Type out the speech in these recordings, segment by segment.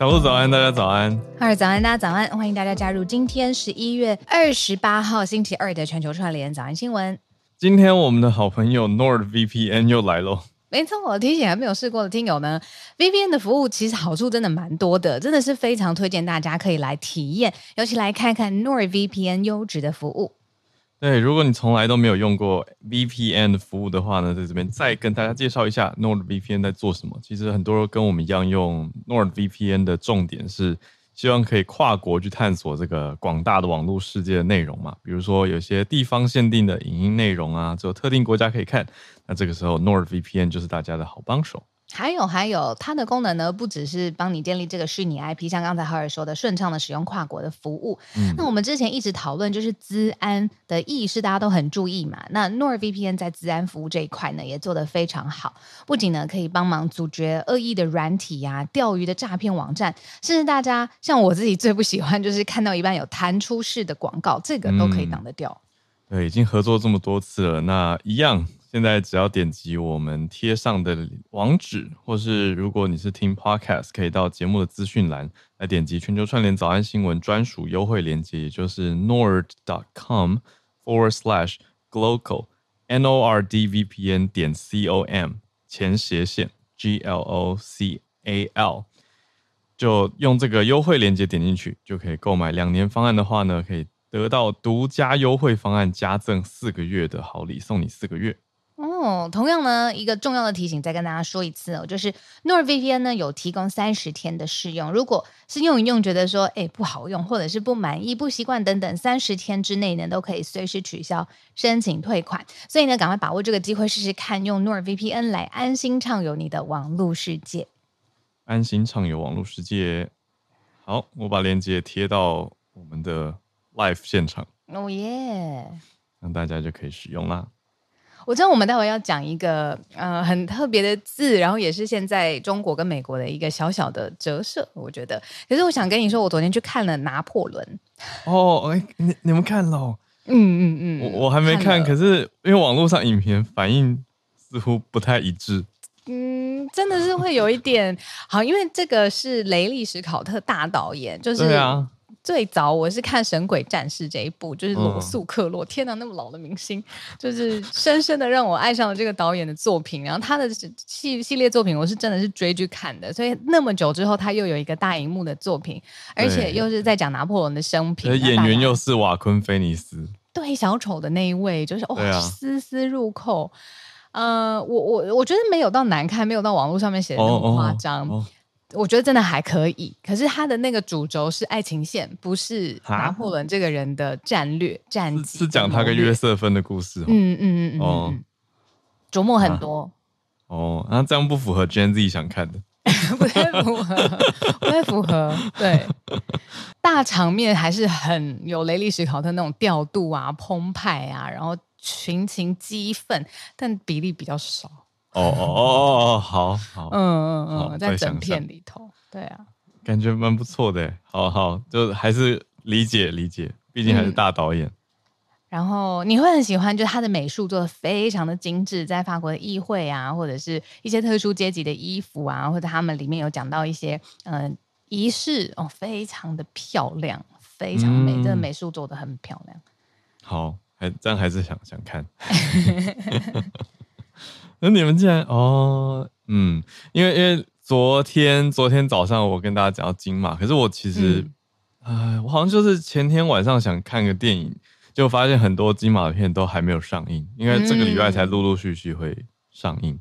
小鹿早安，大家早安。哈尔早安，大家早安。欢迎大家加入今天十一月二十八号星期二的全球串联早安新闻。今天我们的好朋友 NordVPN 又来喽。没错，我提醒还没有试过的听友呢，VPN 的服务其实好处真的蛮多的，真的是非常推荐大家可以来体验，尤其来看看 NordVPN 优质的服务。对，如果你从来都没有用过 VPN 的服务的话呢，在这边再跟大家介绍一下 NordVPN 在做什么。其实很多人跟我们一样用 NordVPN 的重点是希望可以跨国去探索这个广大的网络世界的内容嘛。比如说有些地方限定的影音内容啊，只有特定国家可以看，那这个时候 NordVPN 就是大家的好帮手。还有还有，它的功能呢，不只是帮你建立这个虚拟 IP，像刚才哈尔说的，顺畅的使用跨国的服务。嗯，那我们之前一直讨论，就是资安的意识，大家都很注意嘛。那 NordVPN 在资安服务这一块呢，也做得非常好。不仅呢，可以帮忙阻绝恶意的软体呀、啊、钓鱼的诈骗网站，甚至大家像我自己最不喜欢，就是看到一半有弹出式的广告，这个都可以挡得掉。嗯。对，已经合作这么多次了，那一样。现在只要点击我们贴上的网址，或是如果你是听 Podcast，可以到节目的资讯栏来点击全球串联早安新闻专属优惠链接，也就是 nord.com forward slash glocal n o r d v p n 点 c o m 前斜线 g l o c a l，就用这个优惠链接点进去，就可以购买两年方案的话呢，可以得到独家优惠方案加赠四个月的好礼，送你四个月。哦，同样呢，一个重要的提醒，再跟大家说一次哦，就是 NordVPN 呢有提供三十天的试用，如果是用一用觉得说，哎，不好用，或者是不满意、不习惯等等，三十天之内呢都可以随时取消、申请退款。所以呢，赶快把握这个机会试试看，用 NordVPN 来安心畅游你的网络世界。安心畅游网络世界。好，我把链接贴到我们的 Live 现场。哦耶！那大家就可以使用啦。我知道我们待会要讲一个呃很特别的字，然后也是现在中国跟美国的一个小小的折射，我觉得。可是我想跟你说，我昨天去看了《拿破仑》。哦，哎，你你们看了？嗯嗯嗯，我我还没看，看可是因为网络上影片反应似乎不太一致。嗯，真的是会有一点好，因为这个是雷利·史考特大导演，就是对啊。最早我是看《神鬼战士》这一部，就是罗素克洛。嗯、天哪，那么老的明星，就是深深的让我爱上了这个导演的作品。然后他的系系列作品，我是真的是追剧看的。所以那么久之后，他又有一个大荧幕的作品，而且又是在讲拿破仑的生平。演员又是瓦昆菲尼斯，对小丑的那一位，就是哦，丝丝入扣。呃，我我我觉得没有到难看，没有到网络上面写的那么夸张。哦哦哦我觉得真的还可以，可是他的那个主轴是爱情线，不是拿破仑这个人的战略战绩。是讲他跟约瑟芬的故事。嗯嗯嗯嗯哦，琢磨很多。哦，那这样不符合 Gen Z 想看的，不太符合，不太符合。对，大场面还是很有雷利史考特那种调度啊、澎湃啊，然后群情激愤，但比例比较少。哦哦哦哦，好好，嗯嗯嗯，在整片里头，对啊，感觉蛮不错的，好好，就还是理解理解，毕竟还是大导演。嗯、然后你会很喜欢，就是他的美术做的非常的精致，在法国的议会啊，或者是一些特殊阶级的衣服啊，或者他们里面有讲到一些嗯、呃、仪式哦，非常的漂亮，非常美，这个、嗯、美术做的很漂亮。好，还这样还是想想看。那你们竟然哦，嗯，因为因为昨天昨天早上我跟大家讲到金马，可是我其实，哎、嗯，我好像就是前天晚上想看个电影，就发现很多金马的片都还没有上映，因为这个礼拜才陆陆续续会上映。嗯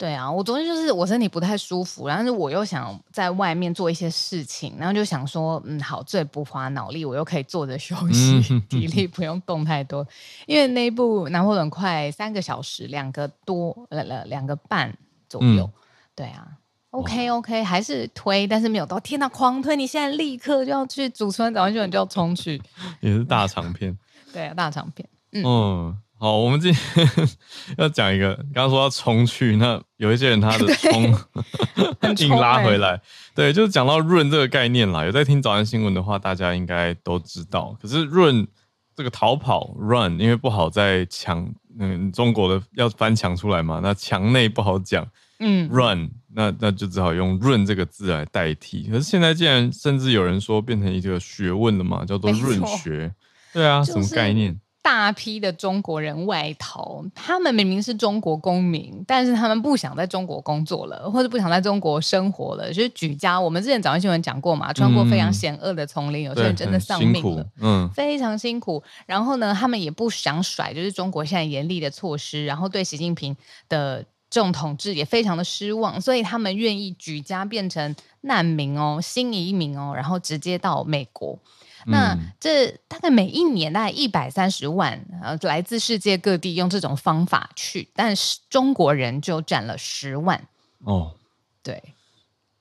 对啊，我昨天就是我身体不太舒服，然后是我又想在外面做一些事情，然后就想说，嗯，好，最不花脑力，我又可以坐着休息，嗯、体力不用动太多。因为那一部拿破仑快三个小时，两个多了了两个半左右。嗯、对啊，OK OK，还是推，但是没有到天哪，狂推！你现在立刻就要去主持人早安新闻就要冲去，也是大长 片。对啊，大长片。嗯。嗯好，我们今天 要讲一个，刚刚说要冲去，那有一些人他的冲 硬拉回来，对，就是讲到润这个概念啦。有在听早安新闻的话，大家应该都知道。可是润这个逃跑 run，因为不好在墙，嗯，中国的要翻墙出来嘛，那墙内不好讲，嗯，run，那那就只好用润这个字来代替。可是现在竟然甚至有人说变成一个学问了嘛，叫做润学，对啊，什么概念？大批的中国人外逃，他们明明是中国公民，但是他们不想在中国工作了，或者不想在中国生活了，就是举家。我们之前早上新闻讲过嘛，穿过非常险恶的丛林，嗯、有些人真的丧命了，嗯，非常辛苦。然后呢，他们也不想甩，就是中国现在严厉的措施，然后对习近平的这种统治也非常的失望，所以他们愿意举家变成难民哦，新移民哦，然后直接到美国。那这大概每一年大概一百三十万，呃，来自世界各地用这种方法去，但是中国人就占了十万。哦，对。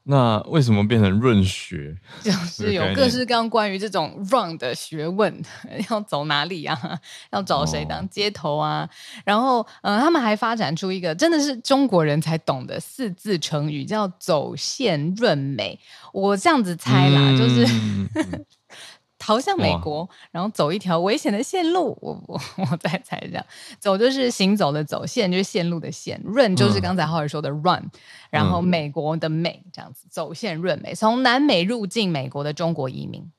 那为什么变成润学？就是有各式各样关于这种 run 的学问，要走哪里啊？要找谁当接头啊？哦、然后，呃，他们还发展出一个真的是中国人才懂的四字成语，叫“走线润美”。我这样子猜啦，嗯、就是。逃向美国，然后走一条危险的线路。我我我再猜这样，走就是行走的走，线就是线路的线，run 就是刚才浩尔说的 run，、嗯、然后美国的美这样子，走线润美，从南美入境美国的中国移民。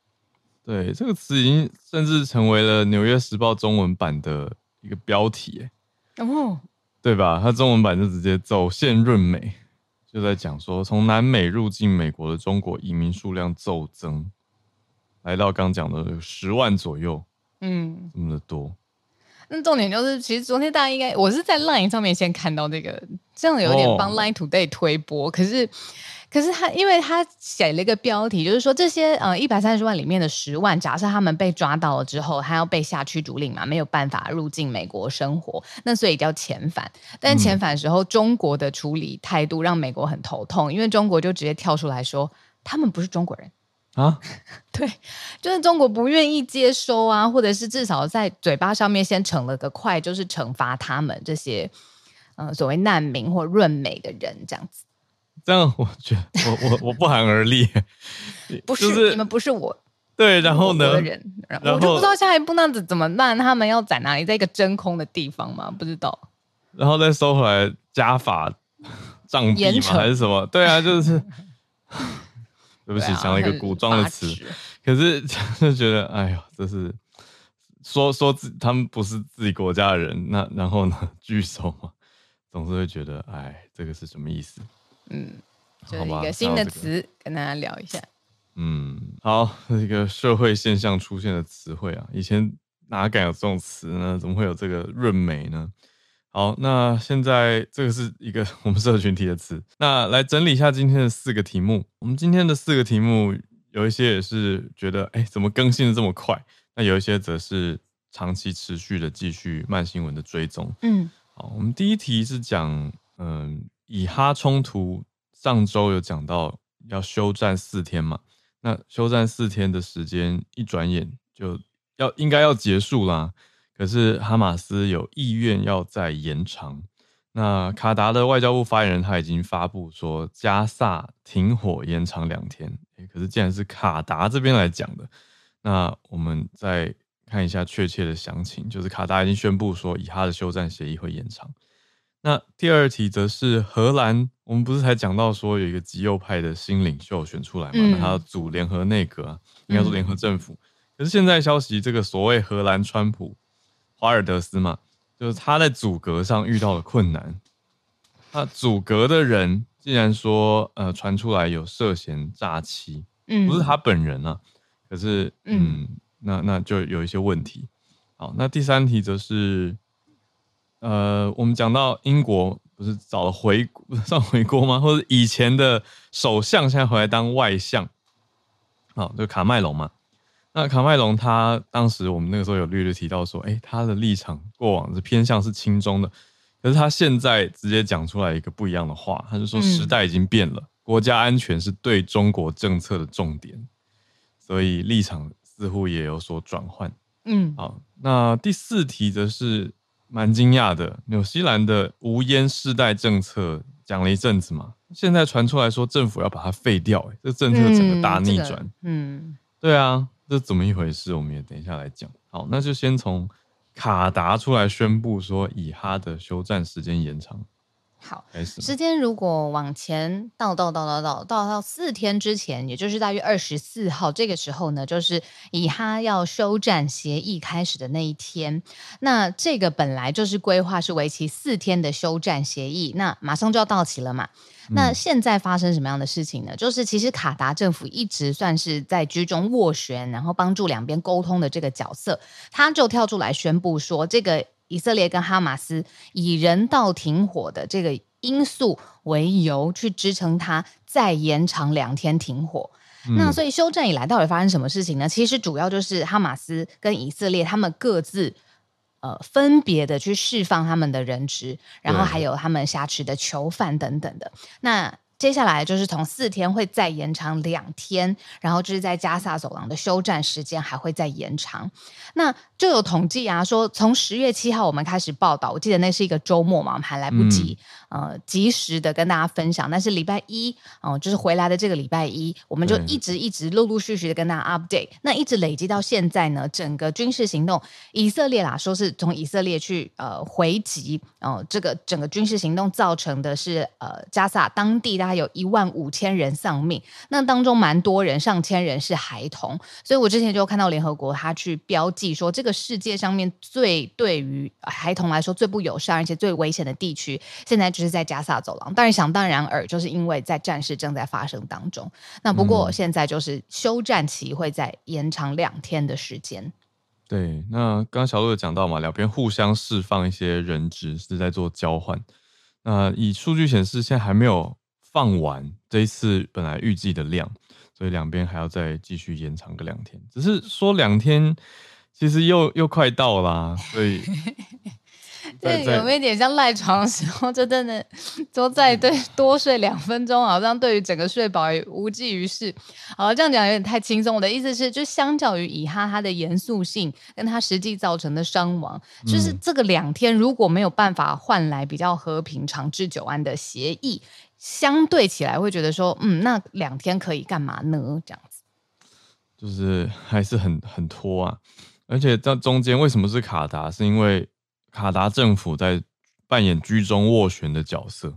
对，这个词已经甚至成为了《纽约时报》中文版的一个标题，哦，对吧？它中文版就直接走线润美，就在讲说，从南美入境美国的中国移民数量骤增。来到刚讲的十万左右，嗯，这么的多。那重点就是，其实昨天大家应该，我是在 Line 上面先看到这个，这样有点帮 Line Today 推播。哦、可是，可是他，因为他写了一个标题，就是说这些呃一百三十万里面的十万，假设他们被抓到了之后，他要被下驱逐令嘛，没有办法入境美国生活，那所以叫遣返。但遣返时候，嗯、中国的处理态度让美国很头痛，因为中国就直接跳出来说，他们不是中国人。啊，对，就是中国不愿意接收啊，或者是至少在嘴巴上面先惩了个快，就是惩罚他们这些呃所谓难民或润美的人这样子。这样我觉得我我我不寒而栗，不是、就是、你们不是我对，然后呢，人，然后我就不知道下一步那子怎么办，他们要在哪里，在一个真空的地方吗？不知道，然后再收回来加法杖毙吗？还是什么？对啊，就是。对不起，讲、啊、了一个古装的词，可是 就觉得，哎呀，这是说说自他们不是自己国家的人，那然后呢，聚首嘛，总是会觉得，哎，这个是什么意思？嗯，就是一个新的词，跟大家聊一下。嗯，好，一个社会现象出现的词汇啊，以前哪敢有这种词呢？怎么会有这个润美呢？好，那现在这个是一个 我们社群提的词。那来整理一下今天的四个题目。我们今天的四个题目有一些也是觉得，哎，怎么更新的这么快？那有一些则是长期持续的继续慢新闻的追踪。嗯，好，我们第一题是讲，嗯，以哈冲突上周有讲到要休战四天嘛？那休战四天的时间一转眼就要应该要结束啦。可是哈马斯有意愿要再延长。那卡达的外交部发言人他已经发布说，加萨停火延长两天。可是既然是卡达这边来讲的，那我们再看一下确切的详情，就是卡达已经宣布说，以哈的休战协议会延长。那第二题则是荷兰，我们不是才讲到说有一个极右派的新领袖选出来嘛？嗯、那他要组联合内阁，应该说联合政府。嗯、可是现在消息，这个所谓荷兰川普。华尔德斯嘛，就是他在阻隔上遇到了困难。他阻隔的人竟然说呃传出来有涉嫌诈欺，嗯，不是他本人啊，可是嗯，嗯那那就有一些问题。好，那第三题则是，呃，我们讲到英国不是找了回上回国吗？或者以前的首相现在回来当外相，好，就卡麦隆嘛。那卡麦隆他当时我们那个时候有略略提到说，哎、欸，他的立场过往是偏向是亲中的，可是他现在直接讲出来一个不一样的话，他就说时代已经变了，嗯、国家安全是对中国政策的重点，所以立场似乎也有所转换。嗯，好，那第四题则是蛮惊讶的，纽西兰的无烟世代政策讲了一阵子嘛，现在传出来说政府要把它废掉，欸，这政策整个大逆转。嗯，对啊，这怎么一回事？我们也等一下来讲。好，那就先从卡达出来宣布说，以哈的休战时间延长。好，时间如果往前倒倒倒倒倒倒到四天之前，也就是大约二十四号这个时候呢，就是以哈要休战协议开始的那一天。那这个本来就是规划是为期四天的休战协议，那马上就要到期了嘛。那现在发生什么样的事情呢？就是其实卡达政府一直算是在居中斡旋，然后帮助两边沟通的这个角色，他就跳出来宣布说这个。以色列跟哈马斯以人道停火的这个因素为由，去支撑他再延长两天停火。嗯、那所以休战以来到底发生什么事情呢？其实主要就是哈马斯跟以色列他们各自呃分别的去释放他们的人质，然后还有他们挟持的囚犯等等的。那接下来就是从四天会再延长两天，然后就是在加萨走廊的休战时间还会再延长。那就有统计啊，说从十月七号我们开始报道，我记得那是一个周末嘛，我们还来不及、嗯、呃及时的跟大家分享。但是礼拜一哦、呃，就是回来的这个礼拜一，我们就一直一直陆陆续续的跟大家 update。那一直累积到现在呢，整个军事行动，以色列啦说是从以色列去呃回击哦、呃，这个整个军事行动造成的是呃加萨当地大。还有一万五千人丧命，那当中蛮多人，上千人是孩童。所以我之前就看到联合国他去标记说，这个世界上面最对于孩童来说最不友善而且最危险的地区，现在就是在加萨走廊。当然想当然尔，就是因为在战事正在发生当中。那不过现在就是休战期会再延长两天的时间。嗯、对，那刚刚小鹿有讲到嘛，两边互相释放一些人质是在做交换。那以数据显示，现在还没有。放完这一次本来预计的量，所以两边还要再继续延长个两天。只是说两天，其实又又快到啦，所以 对，有没有一点像赖床的时候，就真的都再对多睡两分钟，好像对于整个睡饱也无济于事。好，这样讲有点太轻松。我的意思是，就相较于以哈它的严肃性跟它实际造成的伤亡，就是这个两天如果没有办法换来比较和平、长治久安的协议。相对起来会觉得说，嗯，那两天可以干嘛呢？这样子，就是还是很很拖啊。而且在中间为什么是卡达？是因为卡达政府在扮演居中斡旋的角色，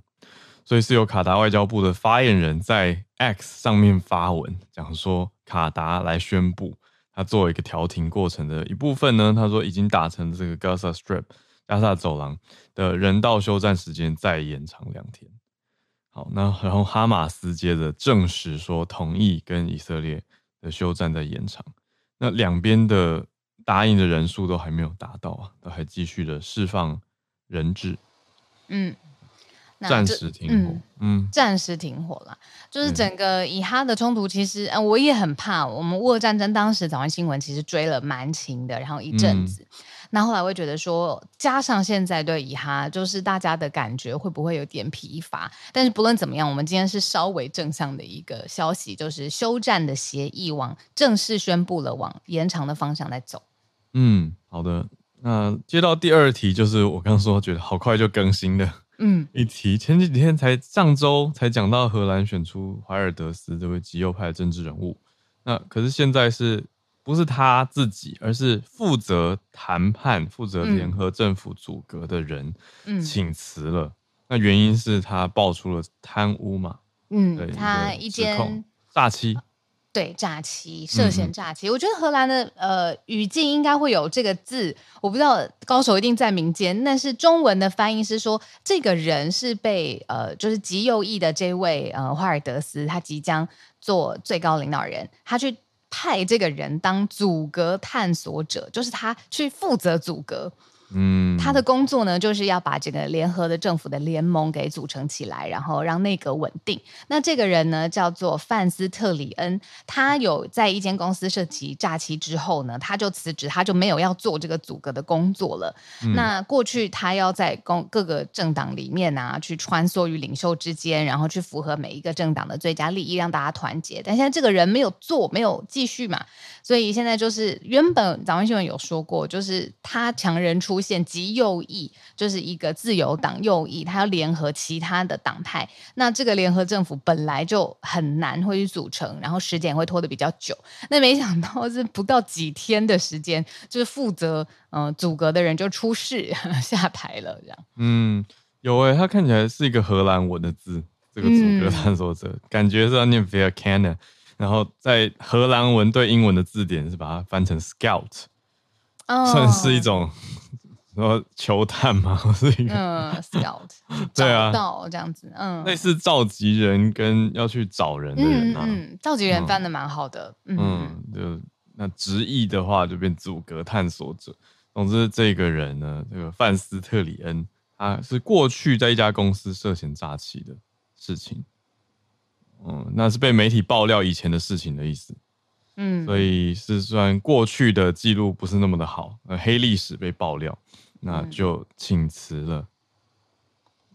所以是由卡达外交部的发言人在 X 上面发文讲说，卡达来宣布，他作为一个调停过程的一部分呢，他说已经达成这个 Gaza Strip 加萨走廊的人道休战时间再延长两天。好，那然后哈马斯接着证实说同意跟以色列的休战在延长，那两边的答应的人数都还没有达到啊，都还继续的释放人质，嗯，暂时停火，嗯，嗯暂时停火了，就是整个以哈的冲突，其实嗯，我也很怕，我们乌俄战争当时早安新闻其实追了蛮勤的，然后一阵子。嗯那后来会觉得说，加上现在对以哈，就是大家的感觉会不会有点疲乏？但是不论怎么样，我们今天是稍微正向的一个消息，就是休战的协议往正式宣布了，往延长的方向在走。嗯，好的。那接到第二题，就是我刚刚说觉得好快就更新的，嗯，一题前几天才上周才讲到荷兰选出怀尔德斯这位极右派的政治人物，那可是现在是。不是他自己，而是负责谈判、负责联合政府组阁的人请辞了。嗯、那原因是他爆出了贪污嘛？嗯，对，他一间诈欺，对，诈欺，涉嫌诈欺。嗯、我觉得荷兰的呃语境应该会有这个字，我不知道高手一定在民间，但是中文的翻译是说，这个人是被呃就是极右翼的这位呃华尔德斯，他即将做最高领导人，他去派这个人当阻隔探索者，就是他去负责阻隔。嗯，他的工作呢，就是要把这个联合的政府的联盟给组成起来，然后让内阁稳定。那这个人呢，叫做范斯特里恩，他有在一间公司涉及诈欺之后呢，他就辞职，他就没有要做这个组阁的工作了。嗯、那过去他要在公各个政党里面啊，去穿梭于领袖之间，然后去符合每一个政党的最佳利益，让大家团结。但现在这个人没有做，没有继续嘛，所以现在就是原本早安新闻有说过，就是他强人出。现极右翼就是一个自由党右翼，他要联合其他的党派。那这个联合政府本来就很难会去组成，然后时间会拖得比较久。那没想到是不到几天的时间，就是负责嗯、呃、组阁的人就出事 下台了，这样。嗯，有诶、欸，他看起来是一个荷兰文的字，这个组阁探索者，嗯、感觉是要念 Verkenner，然后在荷兰文对英文的字典是把它翻成 Scout，、哦、算是一种。然后球探嘛，是一个嗯，scout，对啊，到这样子，嗯，类似召集人跟要去找人的人啊，嗯，嗯，召集人翻的蛮好的，嗯，嗯，就那直译的话就变阻隔探索者。总之，这个人呢，这个范斯特里恩，他是过去在一家公司涉嫌诈欺的事情，嗯，那是被媒体爆料以前的事情的意思，嗯，所以是算过去的记录不是那么的好，呃，黑历史被爆料。那就请辞了。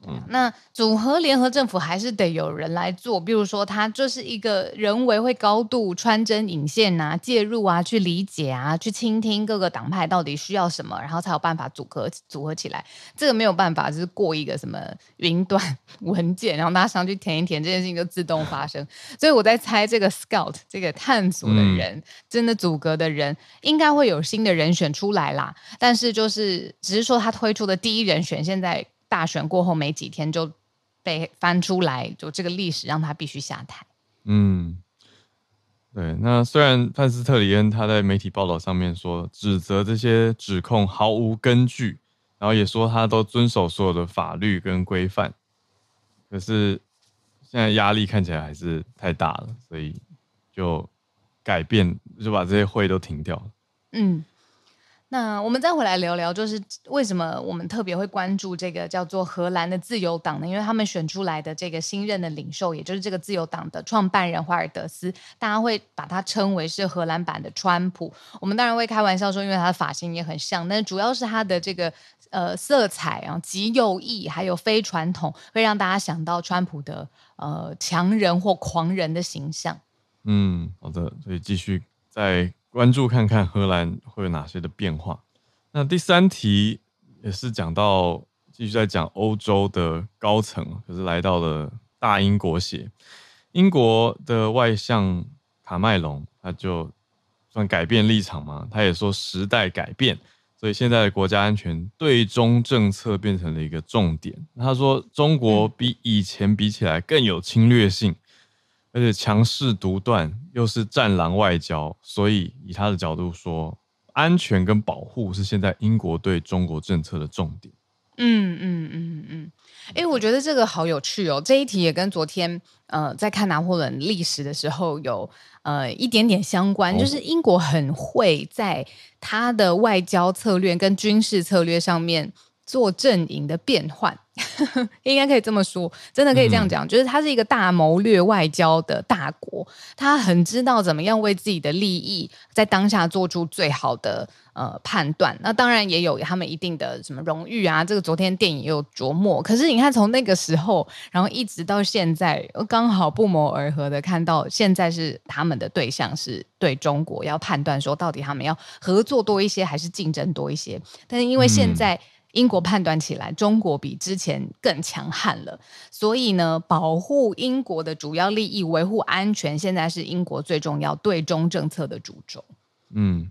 嗯，那组合联合政府还是得有人来做，比如说他就是一个人为会高度穿针引线啊，介入啊，去理解啊，去倾听各个党派到底需要什么，然后才有办法组合组合起来。这个没有办法，就是过一个什么云端 文件，然后大家上去填一填，这件事情就自动发生。所以我在猜，这个 Scout 这个探索的人，嗯、真的组阁的人，应该会有新的人选出来啦。但是就是只是说他推出的第一人选现在。大选过后没几天就被翻出来，就这个历史让他必须下台。嗯，对。那虽然范斯特里恩他在媒体报道上面说指责这些指控毫无根据，然后也说他都遵守所有的法律跟规范，可是现在压力看起来还是太大了，所以就改变，就把这些会都停掉了。嗯。那我们再回来聊聊，就是为什么我们特别会关注这个叫做荷兰的自由党呢？因为他们选出来的这个新任的领袖，也就是这个自由党的创办人华尔德斯，大家会把他称为是荷兰版的川普。我们当然会开玩笑说，因为他的发型也很像，但主要是他的这个呃色彩啊，极右翼还有非传统，会让大家想到川普的呃强人或狂人的形象。嗯，好的，所以继续在。关注看看荷兰会有哪些的变化。那第三题也是讲到继续在讲欧洲的高层，可是来到了大英国协，英国的外相卡麦隆，他就算改变立场嘛，他也说时代改变，所以现在的国家安全对中政策变成了一个重点。他说中国比以前比起来更有侵略性。而且强势独断，又是战狼外交，所以以他的角度说，安全跟保护是现在英国对中国政策的重点。嗯嗯嗯嗯，哎、嗯，我觉得这个好有趣哦。这一题也跟昨天呃在看拿破仑历史的时候有呃一点点相关，哦、就是英国很会在他的外交策略跟军事策略上面。做阵营的变换，应该可以这么说，真的可以这样讲，嗯、就是他是一个大谋略外交的大国，他很知道怎么样为自己的利益在当下做出最好的呃判断。那当然也有他们一定的什么荣誉啊，这个昨天电影也有琢磨。可是你看，从那个时候，然后一直到现在，刚好不谋而合的看到，现在是他们的对象是对中国要判断说，到底他们要合作多一些还是竞争多一些？但是因为现在。嗯英国判断起来，中国比之前更强悍了，所以呢，保护英国的主要利益、维护安全，现在是英国最重要对中政策的主轴。嗯，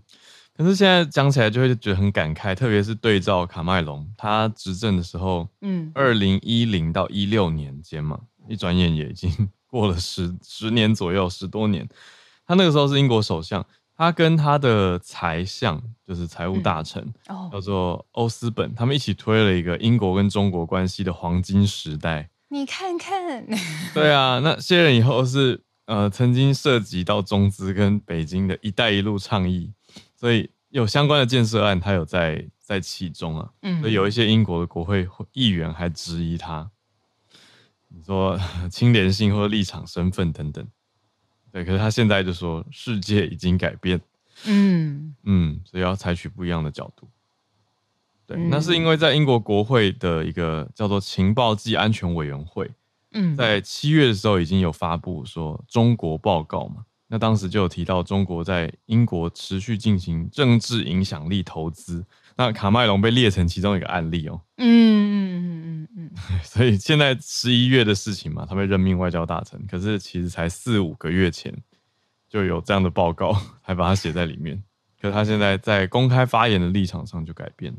可是现在讲起来就会觉得很感慨，特别是对照卡麦隆他执政的时候，嗯，二零一零到一六年间嘛，一转眼也已经过了十十年左右，十多年。他那个时候是英国首相，他跟他的财相就是财务大臣，嗯哦、叫做欧斯本，他们一起推了一个英国跟中国关系的黄金时代。你看看，对啊，那卸任以后是呃曾经涉及到中资跟北京的一带一路倡议，所以有相关的建设案，他有在在其中啊。嗯，所以有一些英国的国会议员还质疑他，你说 清廉性或者立场身份等等。对，可是他现在就说世界已经改变，嗯。嗯，所以要采取不一样的角度。对，那是因为在英国国会的一个叫做情报暨安全委员会，嗯，在七月的时候已经有发布说中国报告嘛，那当时就有提到中国在英国持续进行政治影响力投资，那卡麦隆被列成其中一个案例哦，嗯嗯嗯嗯嗯，所以现在十一月的事情嘛，他被任命外交大臣，可是其实才四五个月前就有这样的报告，还把它写在里面，可是他现在在公开发言的立场上就改变了。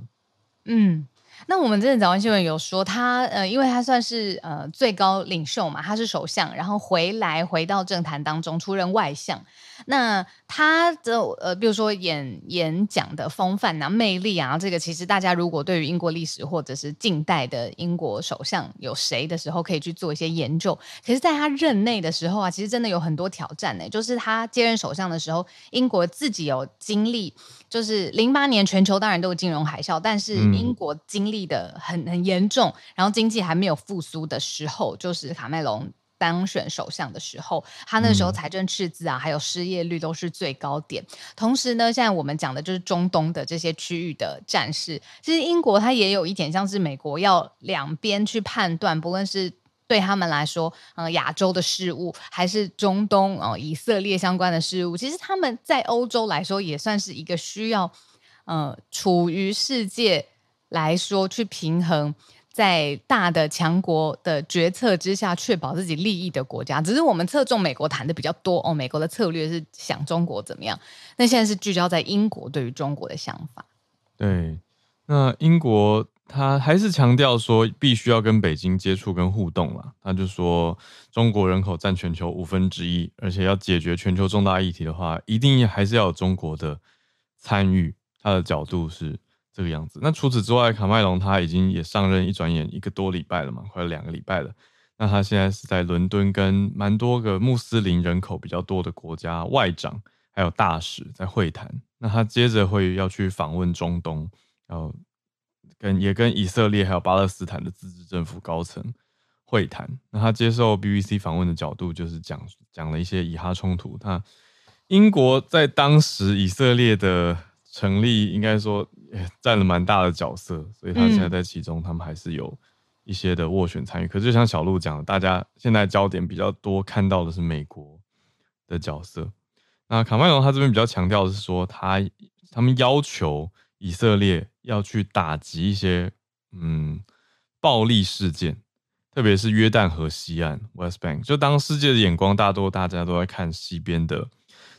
嗯，那我们这次早安新闻有说他呃，因为他算是呃最高领袖嘛，他是首相，然后回来回到政坛当中出任外相。那他的呃，比如说演演讲的风范啊、魅力啊，这个其实大家如果对于英国历史或者是近代的英国首相有谁的时候，可以去做一些研究。可是，在他任内的时候啊，其实真的有很多挑战呢。就是他接任首相的时候，英国自己有经历，就是零八年全球当然都有金融海啸，但是英国经历的很很严重，然后经济还没有复苏的时候，就是卡麦隆。当选首相的时候，他那时候财政赤字啊，还有失业率都是最高点。同时呢，现在我们讲的就是中东的这些区域的战事。其实英国它也有一点像是美国，要两边去判断，不论是对他们来说，呃，亚洲的事物，还是中东哦，以色列相关的事物。其实他们在欧洲来说，也算是一个需要，呃，处于世界来说去平衡。在大的强国的决策之下，确保自己利益的国家，只是我们侧重美国谈的比较多哦。美国的策略是想中国怎么样，那现在是聚焦在英国对于中国的想法。对，那英国他还是强调说，必须要跟北京接触跟互动了。他就说，中国人口占全球五分之一，而且要解决全球重大议题的话，一定还是要有中国的参与。他的角度是。这个样子。那除此之外，卡麦隆他已经也上任，一转眼一个多礼拜了嘛，快两个礼拜了。那他现在是在伦敦跟蛮多个穆斯林人口比较多的国家外长还有大使在会谈。那他接着会要去访问中东，然后跟也跟以色列还有巴勒斯坦的自治政府高层会谈。那他接受 BBC 访问的角度就是讲讲了一些以哈冲突。他英国在当时以色列的成立，应该说。占了蛮大的角色，所以他现在在其中，他们还是有一些的斡旋参与。可是就像小鹿讲的，大家现在焦点比较多看到的是美国的角色。那卡麦隆他这边比较强调的是说，他他们要求以色列要去打击一些嗯暴力事件，特别是约旦河西岸 （West Bank）。就当世界的眼光大多大家都在看西边的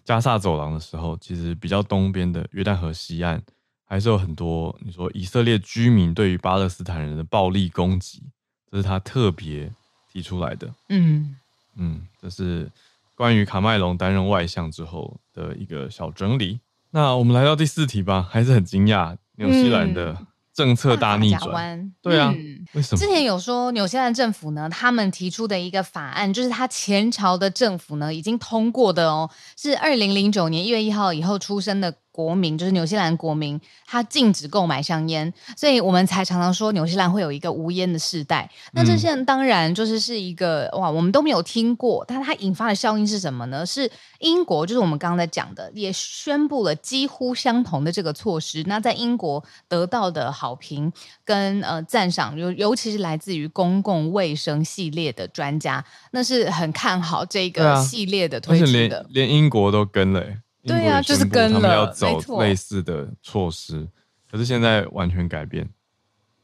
加萨走廊的时候，其实比较东边的约旦河西岸。还是有很多，你说以色列居民对于巴勒斯坦人的暴力攻击，这是他特别提出来的。嗯嗯，这是关于卡麦隆担任外相之后的一个小整理。那我们来到第四题吧，还是很惊讶，纽西兰的。嗯政策大逆转，对啊，嗯、为什么？之前有说纽西兰政府呢，他们提出的一个法案，就是他前朝的政府呢已经通过的哦，是二零零九年一月一号以后出生的国民，就是纽西兰国民，他禁止购买香烟，所以我们才常常说纽西兰会有一个无烟的世代。那这些人当然就是是一个哇，我们都没有听过，但它引发的效应是什么呢？是英国，就是我们刚刚在讲的，也宣布了几乎相同的这个措施。那在英国得到的好评跟呃赞赏，尤尤其是来自于公共卫生系列的专家，那是很看好这个系列的推出的。连，连英国都跟了。对啊，就是跟了，他们要走类似的措施，可是现在完全改变。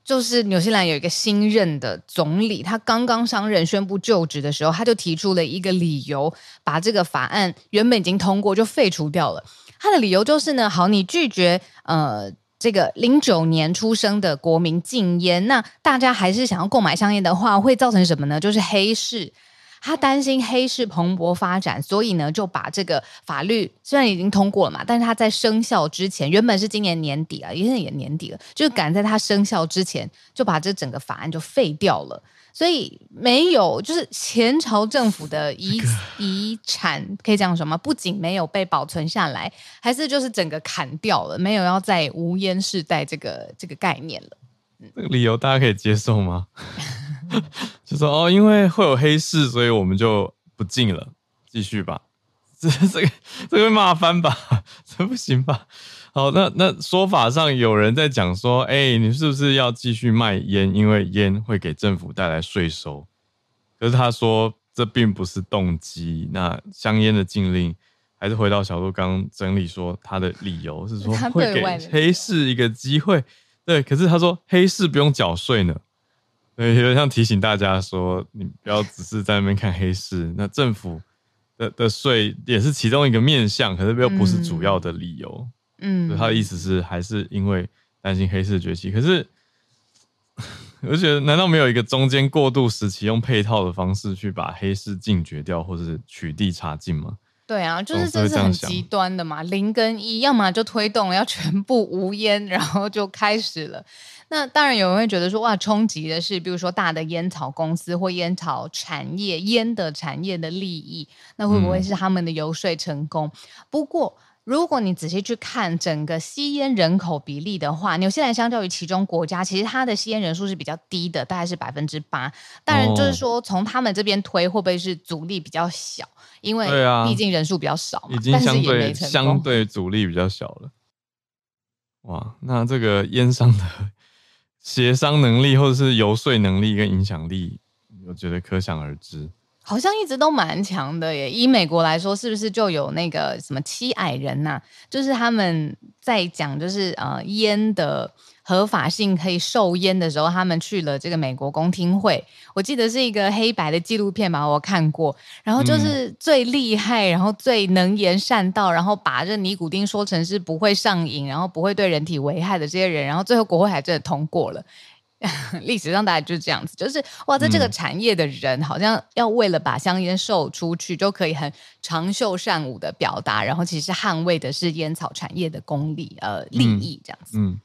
就是纽西兰有一个新任的总理，他刚刚上任宣布就职的时候，他就提出了一个理由，把这个法案原本已经通过就废除掉了。他的理由就是呢，好，你拒绝呃这个零九年出生的国民禁烟，那大家还是想要购买香烟的话，会造成什么呢？就是黑市。他担心黑市蓬勃发展，所以呢就把这个法律虽然已经通过了嘛，但是他在生效之前，原本是今年年底啊，现在也年底了，就赶在他生效之前就把这整个法案就废掉了。所以没有，就是前朝政府的遗遗 产，可以这样说吗？不仅没有被保存下来，还是就是整个砍掉了，没有要在无烟世代这个这个概念了。这个理由大家可以接受吗？就说哦，因为会有黑市，所以我们就不进了，继续吧。这这个这个会骂翻吧？这不行吧？好，那那说法上有人在讲说，哎、欸，你是不是要继续卖烟？因为烟会给政府带来税收。可是他说这并不是动机。那香烟的禁令，还是回到小鹿刚整理说他的理由是说会给黑市一个机会。对，可是他说黑市不用缴税呢。对，有点像提醒大家说，你不要只是在那边看黑市。那政府的的税也是其中一个面向，可是又不是主要的理由。嗯嗯，他的意思是还是因为担心黑市崛起，可是 我就觉得，难道没有一个中间过渡时期，用配套的方式去把黑市禁绝掉，或者是取缔查禁吗？对啊，就是这是很极端的嘛，零跟一，要么就推动要全部无烟，然后就开始了。那当然有人会觉得说，哇，冲击的是比如说大的烟草公司或烟草产业、烟的产业的利益，那会不会是他们的游说成功？嗯、不过。如果你仔细去看整个吸烟人口比例的话，纽西兰相较于其中国家，其实它的吸烟人数是比较低的，大概是百分之八。当然，就是说从他们这边推，会不会是阻力比较小？因为毕竟人数比较少嘛，已经相对相对阻力比较小了。哇，那这个烟商的协商能力或者是游说能力跟影响力，我觉得可想而知。好像一直都蛮强的耶。以美国来说，是不是就有那个什么七矮人呐、就是他们在讲，就是呃烟的合法性可以售烟的时候，他们去了这个美国公听会。我记得是一个黑白的纪录片吧，我看过。然后就是最厉害，然后最能言善道，然后把这尼古丁说成是不会上瘾，然后不会对人体危害的这些人，然后最后国会还真的通过了。历史上大概就是这样子，就是哇，在这个产业的人好像要为了把香烟售出去，就可以很长袖善舞的表达，然后其实捍卫的是烟草产业的功利呃利益这样子嗯。嗯，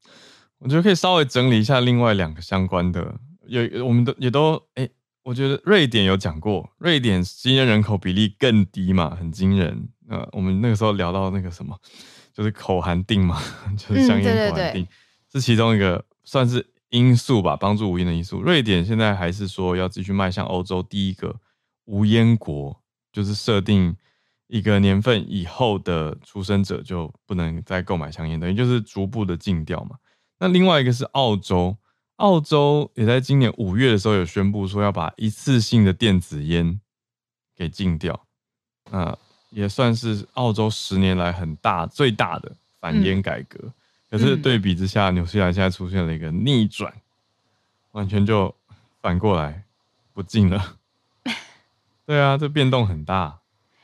我觉得可以稍微整理一下另外两个相关的，有我们都也都哎，我觉得瑞典有讲过，瑞典吸烟人口比例更低嘛，很惊人。呃，我们那个时候聊到那个什么，就是口含定嘛，就是香烟口含錠，是其中一个算是。因素吧，帮助无烟的因素。瑞典现在还是说要继续迈向欧洲第一个无烟国，就是设定一个年份以后的出生者就不能再购买香烟，等于就是逐步的禁掉嘛。那另外一个是澳洲，澳洲也在今年五月的时候有宣布说要把一次性的电子烟给禁掉，那也算是澳洲十年来很大最大的反烟改革。嗯可是对比之下，纽西兰现在出现了一个逆转，完全就反过来不禁了。对啊，这变动很大。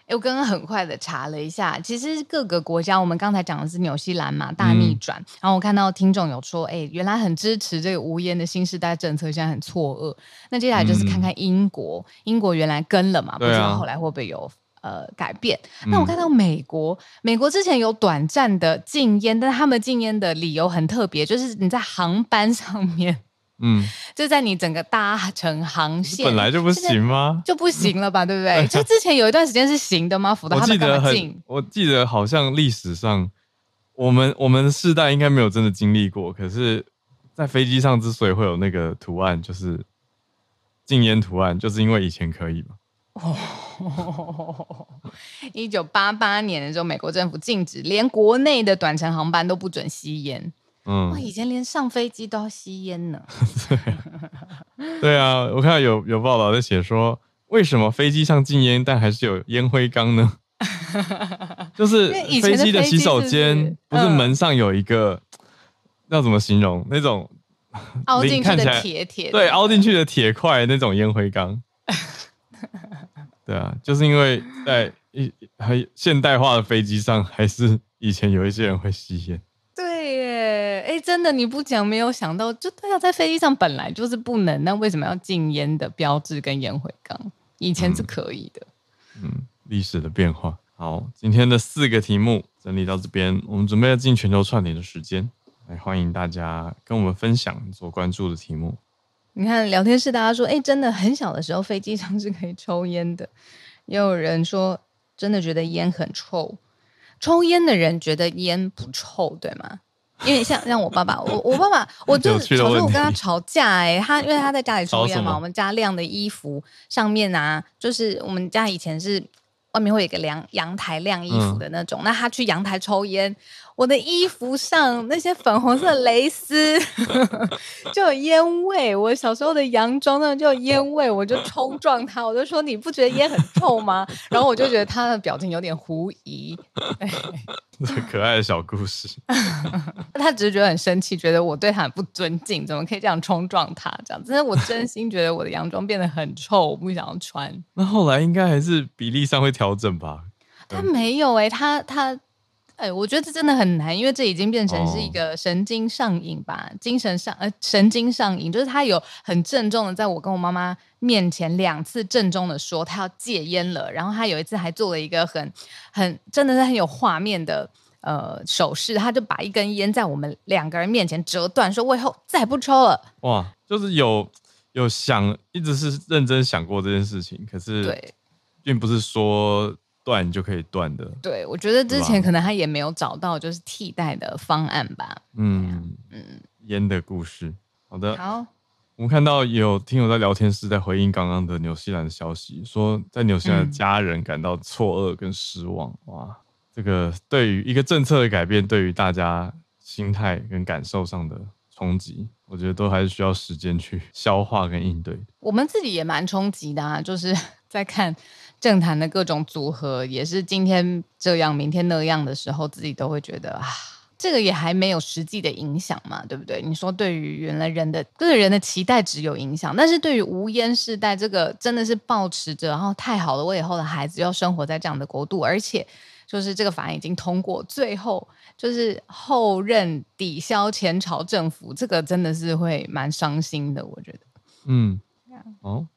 哎，我刚刚很快的查了一下，其实各个国家，我们刚才讲的是纽西兰嘛，大逆转。嗯、然后我看到听众有说，哎，原来很支持这个无烟的新时代政策，现在很错愕。那接下来就是看看英国，嗯、英国原来跟了嘛，不知道后来会不会有。呃，改变。那我看到美国，嗯、美国之前有短暂的禁烟，但是他们禁烟的理由很特别，就是你在航班上面，嗯，就在你整个搭乘航线本来就不行吗？就不行了吧，对不对？就之前有一段时间是行的吗？否则他们干嘛禁？我记得好像历史上，我们我们世代应该没有真的经历过，可是，在飞机上之所以会有那个图案，就是禁烟图案，就是因为以前可以嘛。一九八八年的时候，美国政府禁止连国内的短程航班都不准吸烟。嗯，哇，以前连上飞机都要吸烟呢。对啊，我看到有有报道在写说，为什么飞机上禁烟，但还是有烟灰缸呢？就是飞机的洗手间不是门上有一个，要怎么形容那种凹进去的铁铁？对，凹进去的铁块那种烟灰缸。对啊，就是因为在一很现代化的飞机上，还是以前有一些人会吸烟。对耶，哎，真的你不讲没有想到，就对啊，在飞机上本来就是不能，那为什么要禁烟的标志跟烟灰缸？以前是可以的。嗯，历史的变化。好，今天的四个题目整理到这边，我们准备要进全球串联的时间，来欢迎大家跟我们分享所关注的题目。你看聊天室，大家说，哎，真的很小的时候飞机上是可以抽烟的，也有人说真的觉得烟很臭，抽烟的人觉得烟不臭，对吗？因为像像我爸爸，我我爸爸，我就小时候我跟他吵架，哎，他因为他在家里抽烟嘛，我们家晾的衣服上面啊，就是我们家以前是。外面会有一个阳阳台晾衣服的那种，嗯、那他去阳台抽烟，我的衣服上那些粉红色的蕾丝 就有烟味。我小时候的洋装呢就有烟味，我就冲撞他，我就说，你不觉得烟很臭吗？然后我就觉得他的表情有点狐疑。可爱的小故事，他只是觉得很生气，觉得我对他很不尊敬，怎么可以这样冲撞他？这样，真的，我真心觉得我的洋装变得很臭，我不想要穿。那后来应该还是比例上会调整吧？他没有哎、欸，他他。哎，我觉得这真的很难，因为这已经变成是一个神经上瘾吧，哦、精神上呃神经上瘾，就是他有很郑重的在我跟我妈妈面前两次郑重的说他要戒烟了，然后他有一次还做了一个很很真的是很有画面的呃手势，他就把一根烟在我们两个人面前折断，说我以后再也不抽了。哇，就是有有想一直是认真想过这件事情，可是对，并不是说。断就可以断的，对，我觉得之前可能他也没有找到就是替代的方案吧。嗯嗯，烟的故事，好的。好，我们看到有听友在聊天室在回应刚刚的纽西兰的消息，说在纽西兰的家人感到错愕跟失望。嗯、哇，这个对于一个政策的改变，对于大家心态跟感受上的冲击，我觉得都还是需要时间去消化跟应对。我们自己也蛮冲击的啊，就是 在看。政坛的各种组合也是今天这样，明天那样的时候，自己都会觉得啊，这个也还没有实际的影响嘛，对不对？你说对于原来人的个人的期待值有影响，但是对于无烟世代，这个真的是抱持着，然后太好了，我以后的孩子要生活在这样的国度，而且就是这个法案已经通过，最后就是后任抵消前朝政府，这个真的是会蛮伤心的，我觉得。嗯，哦，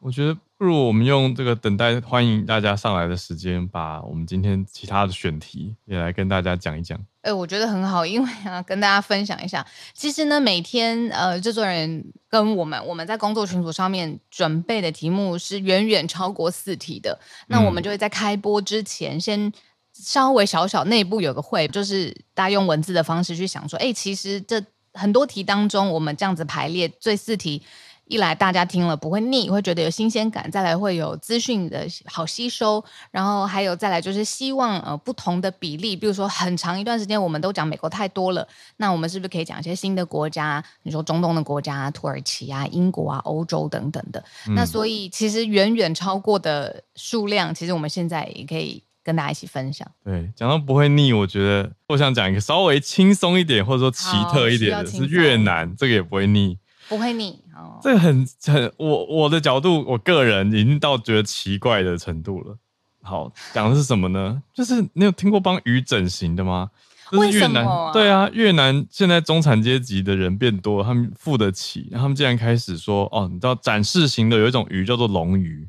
我觉得。不如我们用这个等待欢迎大家上来的时间，把我们今天其他的选题也来跟大家讲一讲。哎、欸，我觉得很好，因为啊，跟大家分享一下，其实呢，每天呃，制作人跟我们我们在工作群组上面准备的题目是远远超过四题的。那我们就会在开播之前，先稍微小小内部有个会，就是大家用文字的方式去想说，哎、欸，其实这很多题当中，我们这样子排列，最四题。一来大家听了不会腻，会觉得有新鲜感；再来会有资讯的好吸收，然后还有再来就是希望呃不同的比例，比如说很长一段时间我们都讲美国太多了，那我们是不是可以讲一些新的国家？你说中东的国家，土耳其啊、英国啊、欧洲等等的。嗯、那所以其实远远超过的数量，其实我们现在也可以跟大家一起分享。对，讲到不会腻，我觉得我想讲一个稍微轻松一点或者说奇特一点的是越南，这个也不会腻。不会腻哦，这个很很我我的角度，我个人已经到觉得奇怪的程度了。好，讲的是什么呢？就是你有听过帮鱼整形的吗？就是越南，啊对啊，越南现在中产阶级的人变多，他们付得起，然后他们竟然开始说，哦，你知道展示型的有一种鱼叫做龙鱼，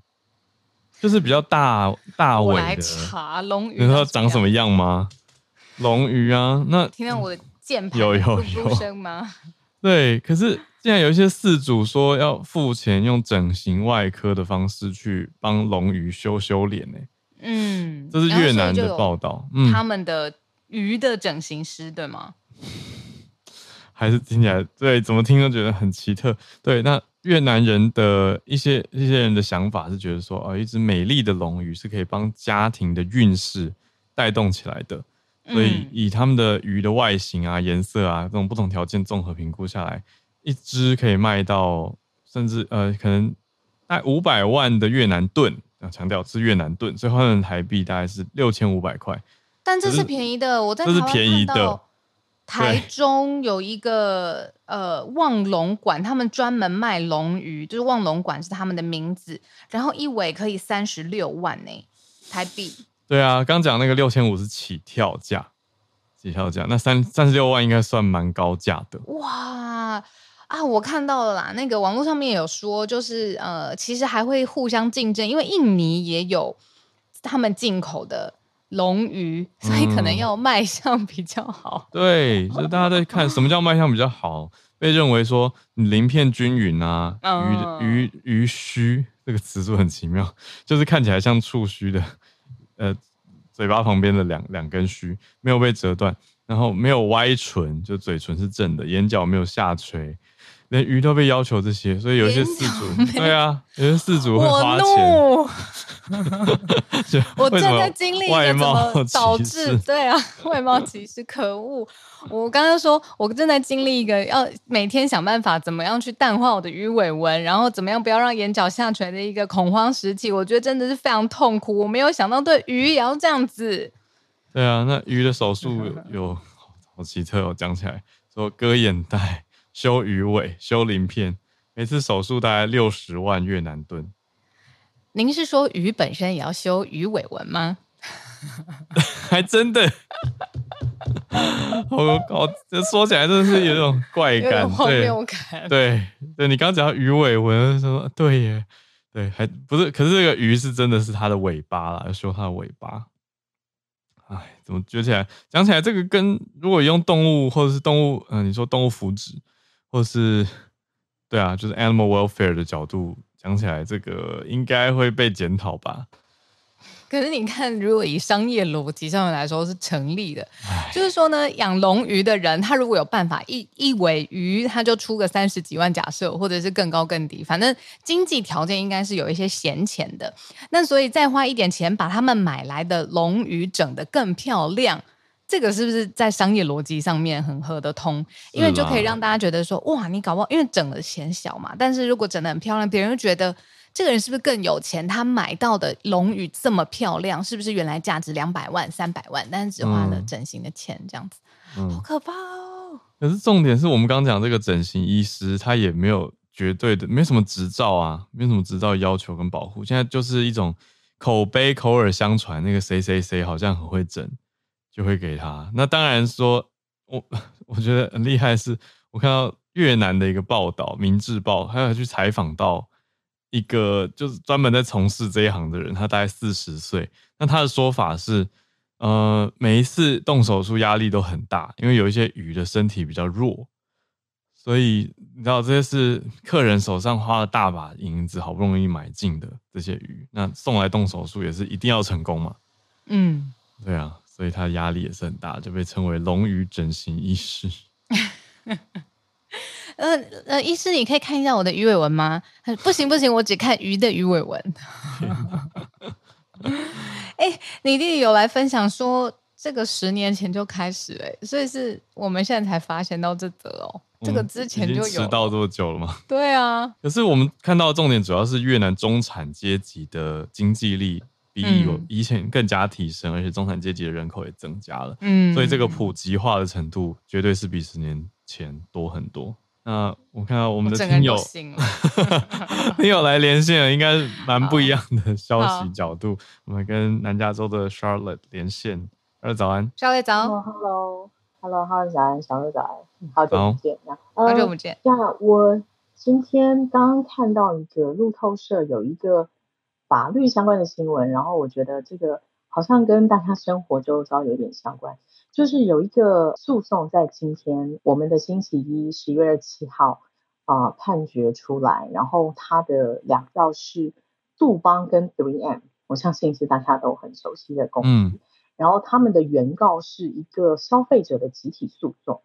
就是比较大大尾的。我来查龙鱼，你知道长什么样吗？龙鱼啊，那听到我的键盘有有有声吗？对，可是。现在有一些饲主说要付钱用整形外科的方式去帮龙鱼修修脸呢。嗯，这是越南的报道。嗯，他们的鱼的整形师对吗？还是听起来对，怎么听都觉得很奇特。对，那越南人的一些一些人的想法是觉得说，哦，一只美丽的龙鱼是可以帮家庭的运势带动起来的。所以以他们的鱼的外形啊、颜色啊这种不同条件综合评估下来。一只可以卖到甚至呃，可能大概五百万的越南盾，要强调是越南盾，所以换成台币大概是六千五百块。但这是便宜的，我在这是便宜的。台中有一个呃望龙馆，他们专门卖龙鱼，就是望龙馆是他们的名字，然后一尾可以三十六万呢，台币。对啊，刚讲那个六千五是起跳价，起跳价，那三三十六万应该算蛮高价的。哇！啊，我看到了啦，那个网络上面有说，就是呃，其实还会互相竞争，因为印尼也有他们进口的龙鱼，所以可能要卖相比较好。嗯、对，所以大家在看什么叫卖相比较好，被认为说你鳞片均匀啊，鱼鱼鱼须这个词是不是很奇妙？就是看起来像触须的，呃，嘴巴旁边的两两根须没有被折断，然后没有歪唇，就嘴唇是正的，眼角没有下垂。连鱼都被要求这些，所以有一些饲主，对啊，有些饲主会花钱。我我正在经历一个怎么导致对啊外貌歧视，可恶！我刚刚说，我正在经历一个要每天想办法怎么样去淡化我的鱼尾纹，然后怎么样不要让眼角下垂的一个恐慌时期。我觉得真的是非常痛苦。我没有想到对鱼也要这样子。对啊，那鱼的手术 有，有好奇特哦，讲起来说割眼袋。修鱼尾、修鳞片，每次手术大概六十万越南盾。您是说鱼本身也要修鱼尾纹吗？还真的，我靠，这说起来真的是有一种怪感，荒谬感。对对，你刚刚讲到鱼尾纹，说对耶，对，还不是，可是这个鱼是真的是它的尾巴啦，要修它的尾巴。哎，怎么觉起来讲起来，这个跟如果用动物或者是动物，嗯、呃，你说动物福祉。或是，对啊，就是 animal welfare 的角度讲起来，这个应该会被检讨吧。可是你看，如果以商业逻辑上面来说是成立的，就是说呢，养龙鱼的人，他如果有办法一一尾鱼，他就出个三十几万，假设或者是更高更低，反正经济条件应该是有一些闲钱的。那所以再花一点钱把他们买来的龙鱼整得更漂亮。这个是不是在商业逻辑上面很合得通？因为就可以让大家觉得说，哇，你搞不好因为整的显小嘛。但是如果整得很漂亮，别人又觉得这个人是不是更有钱？他买到的龙鱼这么漂亮，是不是原来价值两百万、三百万，但是只花了整形的钱，这样子，嗯、好可怕哦。可是重点是我们刚刚讲这个整形医师，他也没有绝对的，没什么执照啊，没什么执照要求跟保护。现在就是一种口碑、口耳相传，那个谁谁谁好像很会整。就会给他。那当然说，我 我觉得很厉害的是，我看到越南的一个报道，《明治报》还有去采访到一个就是专门在从事这一行的人，他大概四十岁。那他的说法是，呃，每一次动手术压力都很大，因为有一些鱼的身体比较弱，所以你知道这些是客人手上花了大把银子，好不容易买进的这些鱼，那送来动手术也是一定要成功嘛。嗯，对啊。所以他压力也是很大，就被称为“龙鱼整形医师” 呃。呃呃，医师，你可以看一下我的鱼尾纹吗？不行不行，我只看鱼的鱼尾纹。哎、欸，你弟弟有来分享说，这个十年前就开始哎，所以是我们现在才发现到这则哦。这个之前就有迟到多久了吗？对啊。可是我们看到的重点主要是越南中产阶级的经济力。比有以前更加提升，而且中产阶级的人口也增加了，嗯，所以这个普及化的程度绝对是比十年前多很多。那我看到我们的听友，听友来连线了，应该是蛮不一样的消息角度。我们跟南加州的 Charlotte 连线，二早安，Charlotte 早，Hello，Hello，Hello，早安，小鹿早安，好久不见，好久不见。那，我今天刚看到一个路透社有一个。法律相关的新闻，然后我觉得这个好像跟大家生活周遭有点相关，就是有一个诉讼在今天我们的星期一十一月二十七号啊、呃、判决出来，然后它的两票是杜邦跟 3M，我相信是大家都很熟悉的公司，嗯、然后他们的原告是一个消费者的集体诉讼，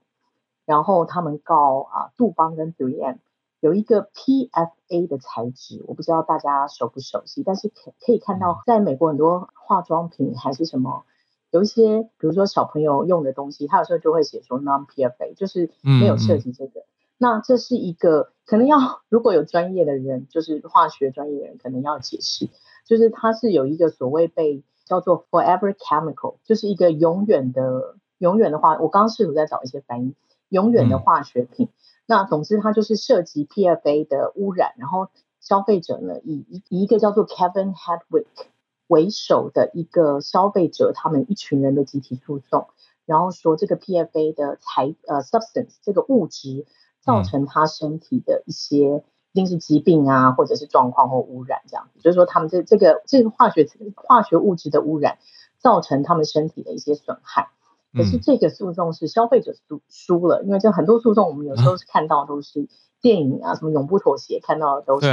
然后他们告啊、呃、杜邦跟 3M。有一个 PFA 的材质，我不知道大家熟不熟悉，但是可可以看到，在美国很多化妆品还是什么，有一些比如说小朋友用的东西，它有时候就会写说 non-PFA，就是没有涉及这个。嗯嗯。那这是一个可能要如果有专业的人，就是化学专业的人，可能要解释，就是它是有一个所谓被叫做 forever chemical，就是一个永远的永远的化。我刚刚试图在找一些翻译，永远的化学品。嗯那总之，它就是涉及 PFA 的污染，然后消费者呢，以以一个叫做 Kevin Hedwick 为首的一个消费者，他们一群人的集体诉讼，然后说这个 PFA 的材呃 substance 这个物质造成他身体的一些一定是疾病啊，或者是状况或污染这样子。就是说，他们这这个这个化学化学物质的污染造成他们身体的一些损害。可是这个诉讼是消费者输输了，因为这很多诉讼我们有时候是看到都是电影啊，什么永不妥协，看到的都是。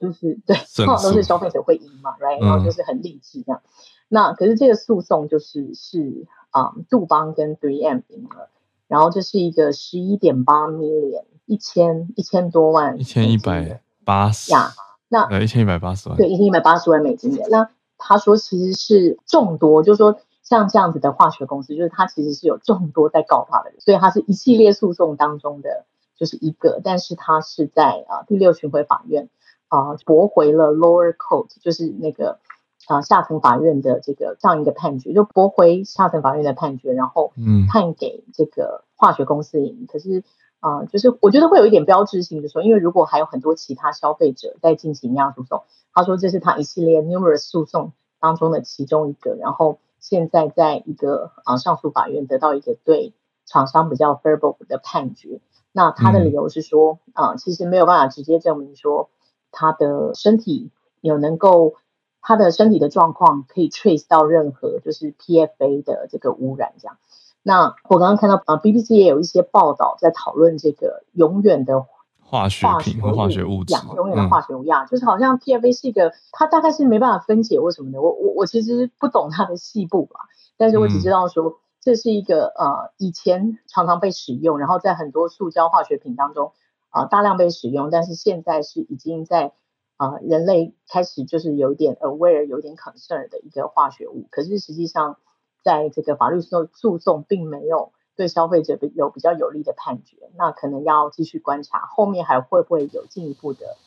就是对，通常都是消费者会赢嘛，right？然后就是很励志这样。嗯、那可是这个诉讼就是是啊、嗯，杜邦跟 3M 赢了，然后这是一个十一点八 million 一千一千多万一千一百八十呀，那一千一百八十万对一千一百八十万美金的。那他说其实是众多，就是说像这样子的化学公司，就是他其实是有众多在告他的人，所以他是一系列诉讼当中的就是一个，但是他是在啊第六巡回法院。啊，驳回了 lower court，就是那个啊下层法院的这个这样一个判决，就驳回下层法院的判决，然后嗯判给这个化学公司赢。嗯、可是啊，就是我觉得会有一点标志性的说，因为如果还有很多其他消费者在进行一样诉讼，他说这是他一系列 numerous 诉讼当中的其中一个，然后现在在一个啊上诉法院得到一个对厂商比较 favorable 的判决。那他的理由是说、嗯、啊，其实没有办法直接证明说。他的身体有能够，他的身体的状况可以 trace 到任何就是 PFA 的这个污染这样。那我刚刚看到啊，BBC 也有一些报道在讨论这个永远的化学品和化学物质，永远的化学物样，嗯、就是好像 PFA 是一个，它大概是没办法分解或什么的。我我我其实不懂它的细部吧，但是我只知道说这是一个呃以前常常被使用，然后在很多塑胶化学品当中。啊，大量被使用，但是现在是已经在啊，人类开始就是有点 aware、有点 concern 的一个化学物。可是实际上，在这个法律诉诉讼并没有对消费者有比较有利的判决。那可能要继续观察后面还会不会有进一步的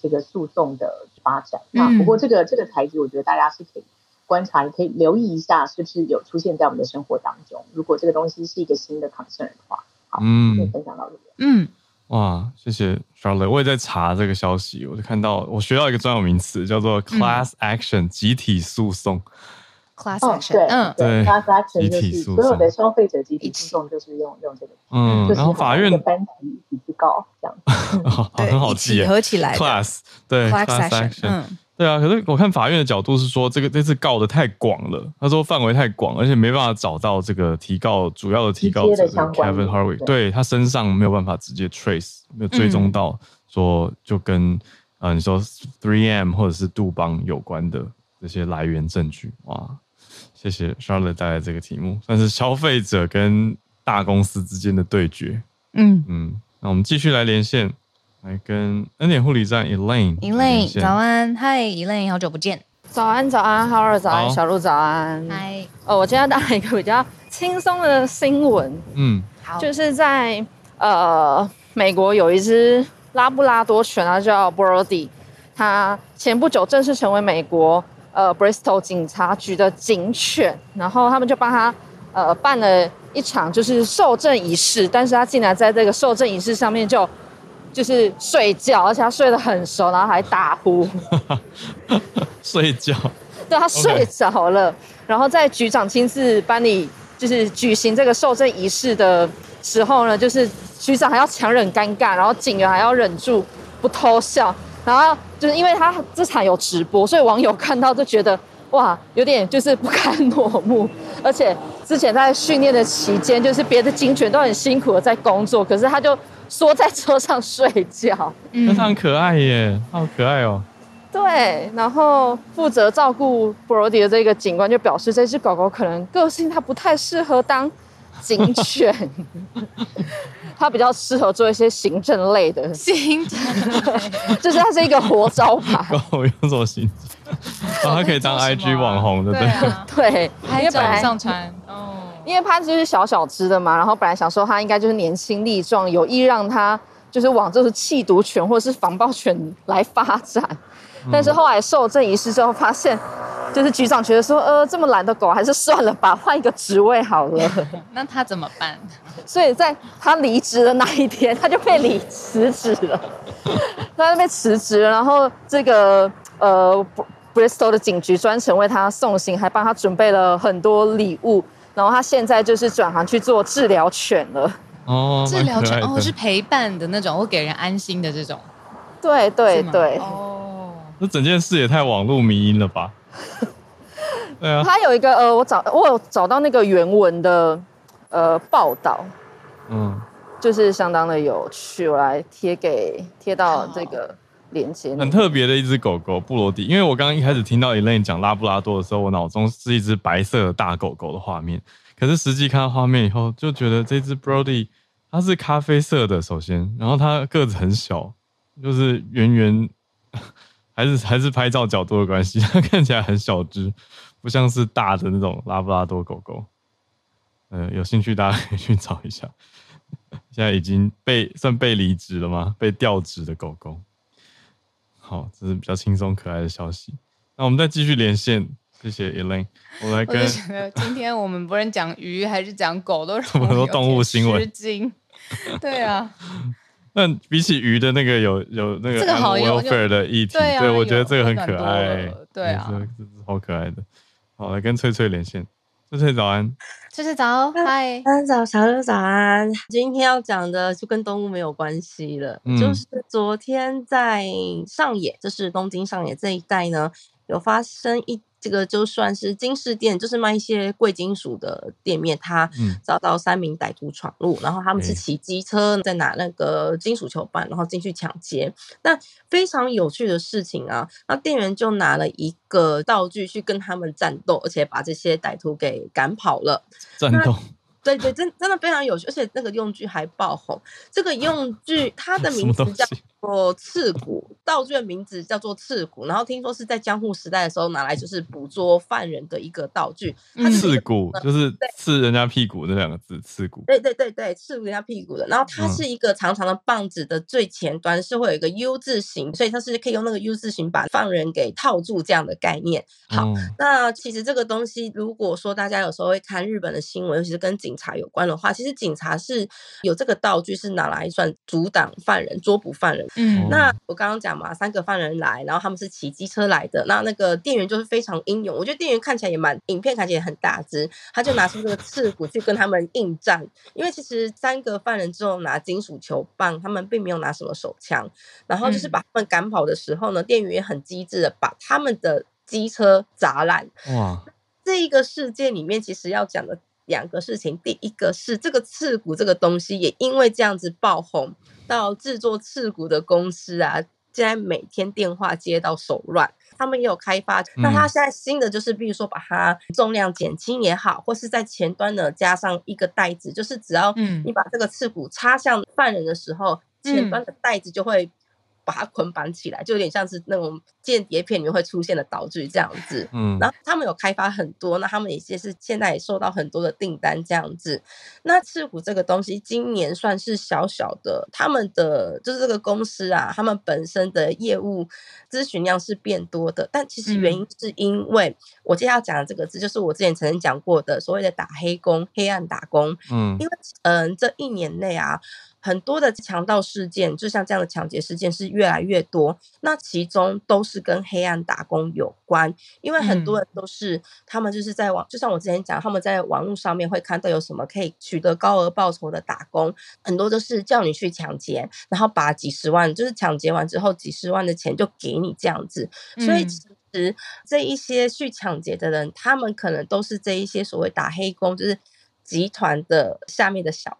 这个诉讼的发展。嗯、那不过这个这个材质，我觉得大家是可以观察，也可以留意一下，是不是有出现在我们的生活当中。如果这个东西是一个新的 concern 的话，好，嗯，可以分享到这边。嗯。哇，谢谢 Charlotte，我也在查这个消息，我就看到我学到一个专有名词叫做 class action，、嗯、集体诉讼。Class action，嗯，对，class action 就是所有的消费者集体诉讼就是用用这个，嗯，然后法院班级一起去告这样，好，很好记，合起来，class，对，class action，嗯。对啊，可是我看法院的角度是说，这个这次告的太广了。他说范围太广，而且没办法找到这个提告主要的提告者 Kevin Harvick，对，对他身上没有办法直接 trace，没有追踪到说就跟啊、嗯呃、你说 3M 或者是杜邦有关的这些来源证据。哇，谢谢 Charlotte 带来这个题目，算是消费者跟大公司之间的对决。嗯嗯，那我们继续来连线。来跟恩典护理站 Elaine，Elaine，早安，嗨，Elaine，好久不见。早安，早安，Howard，早安，小鹿，早安，嗨。哦，我今天要带来一个比较轻松的新闻，嗯，好，就是在呃美国有一只拉布拉多犬它，叫 Brody，它前不久正式成为美国呃 Bristol 警察局的警犬，然后他们就帮他呃办了一场就是受证仪式，但是他竟然在这个受证仪式上面就。就是睡觉，而且他睡得很熟，然后还打呼。睡觉？对，他睡着了。然后在局长亲自帮你就是举行这个受证仪式的时候呢，就是局长还要强忍尴尬，然后警员还要忍住不偷笑。然后就是因为他这场有直播，所以网友看到就觉得哇，有点就是不堪落目。而且之前在训练的期间，就是别的警犬都很辛苦的在工作，可是他就。缩在车上睡觉，嗯，他很可爱耶，好可爱哦。对，然后负责照顾 Brody 的这个警官就表示，这只狗狗可能个性它不太适合当警犬，它比较适合做一些行政类的。行政，就是它是一个活招牌。狗有什么行政？然后它可以当 IG 网红的，对对，拍照上传哦。因为它就是小小只的嘛，然后本来想说它应该就是年轻力壮，有意让它就是往就是缉毒犬或者是防暴犬来发展，但是后来受证仪式之后发现，就是局长觉得说，呃，这么懒的狗还是算了吧，换一个职位好了。那他怎么办？所以在他离职的那一天，他就被离辞职了，他就被辞职了，然后这个呃，Bristol 的警局专程为他送行，还帮他准备了很多礼物。然后他现在就是转行去做治疗犬了。哦，治疗犬哦，是陪伴的那种，会给人安心的这种。对对对，哦，那整件事也太网络迷因了吧？对啊，他有一个呃，我找我有找到那个原文的呃报道，嗯，就是相当的有趣，我来贴给贴到这个链接。很特别的一只狗狗布罗迪，因为我刚刚一开始听到 Elaine 讲拉布拉多的时候，我脑中是一只白色的大狗狗的画面，可是实际看到画面以后，就觉得这只 Brody 它是咖啡色的，首先，然后它个子很小，就是圆圆，还是还是拍照角度的关系，它 看起来很小只。不像是大的那种拉布拉多狗狗，呃，有兴趣大家可以去找一下。现在已经被算被离职了吗？被调职的狗狗。好，这是比较轻松可爱的消息。那我们再继续连线，谢谢 Elaine。我来跟。今天我们不论讲鱼还是讲狗，都是很多动物新闻。对啊。那比起鱼的那个有有那个 welfare 的议题，对，对我觉得这个很可爱。对啊，这是好可爱的。好，来跟翠翠连线。翠翠早安，翠翠早，嗨，安早，小六早安。今天要讲的就跟动物没有关系了，嗯、就是昨天在上野，就是东京上野这一带呢，有发生一。这个就算是金饰店，就是卖一些贵金属的店面，他遭到三名歹徒闯入，嗯、然后他们是骑机车在拿那个金属球棒，然后进去抢劫。那非常有趣的事情啊，那店员就拿了一个道具去跟他们战斗，而且把这些歹徒给赶跑了。战斗。对对，真真的非常有趣，而且那个用具还爆红。这个用具它的 名字叫做刺骨，道具的名字叫做刺骨。然后听说是在江户时代的时候拿来就是捕捉犯人的一个道具。它刺骨就是刺人家屁股那两个字，刺骨。对对对对，刺人家屁股的。然后它是一个长长的棒子的最前端是会有一个 U 字形，所以它是可以用那个 U 字形把犯人给套住这样的概念。好，嗯、那其实这个东西，如果说大家有时候会看日本的新闻，尤其是跟警警察有关的话，其实警察是有这个道具，是拿来算阻挡犯人、捉捕犯人。嗯，那我刚刚讲嘛，三个犯人来，然后他们是骑机车来的。那那个店员就是非常英勇，我觉得店员看起来也蛮，影片看起来也很大只，他就拿出这个刺骨去跟他们应战。因为其实三个犯人之后拿金属球棒，他们并没有拿什么手枪。然后就是把他们赶跑的时候呢，店员也很机智的把他们的机车砸烂。哇，这一个事件里面其实要讲的。两个事情，第一个是这个刺骨这个东西也因为这样子爆红，到制作刺骨的公司啊，现在每天电话接到手软。他们也有开发，那他现在新的就是，比如说把它重量减轻也好，或是在前端呢加上一个袋子，就是只要你把这个刺骨插向犯人的时候，前端的袋子就会。把它捆绑起来，就有点像是那种间谍片里面会出现的道具这样子。嗯，然后他们有开发很多，那他们也是现在也受到很多的订单这样子。那赤虎这个东西今年算是小小的，他们的就是这个公司啊，他们本身的业务咨询量是变多的，但其实原因是因为我接下来要讲的这个字，就是我之前曾经讲过的所谓的打黑工、黑暗打工。嗯，因为嗯，这一年内啊。很多的强盗事件，就像这样的抢劫事件是越来越多，那其中都是跟黑暗打工有关，因为很多人都是、嗯、他们就是在网，就像我之前讲，他们在网络上面会看到有什么可以取得高额报酬的打工，很多都是叫你去抢劫，然后把几十万，就是抢劫完之后几十万的钱就给你这样子，所以其实这一些去抢劫的人，他们可能都是这一些所谓打黑工，就是集团的下面的小弟。